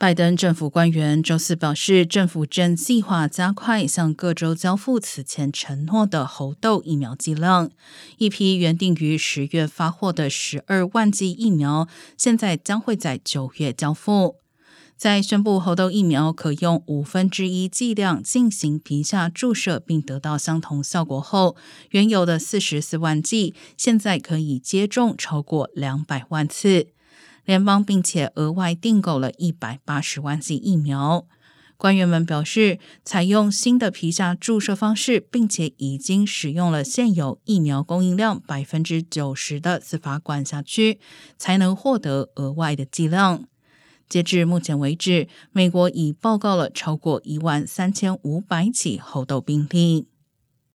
拜登政府官员周四表示，政府正计划加快向各州交付此前承诺的猴痘疫苗剂量。一批原定于十月发货的十二万剂疫苗，现在将会在九月交付。在宣布猴痘疫苗可用五分之一剂量进行皮下注射，并得到相同效果后，原有的四十四万剂现在可以接种超过两百万次。联邦并且额外订购了一百八十万剂疫苗。官员们表示，采用新的皮下注射方式，并且已经使用了现有疫苗供应量百分之九十的司法管辖区，才能获得额外的剂量。截至目前为止，美国已报告了超过一万三千五百起猴痘病例。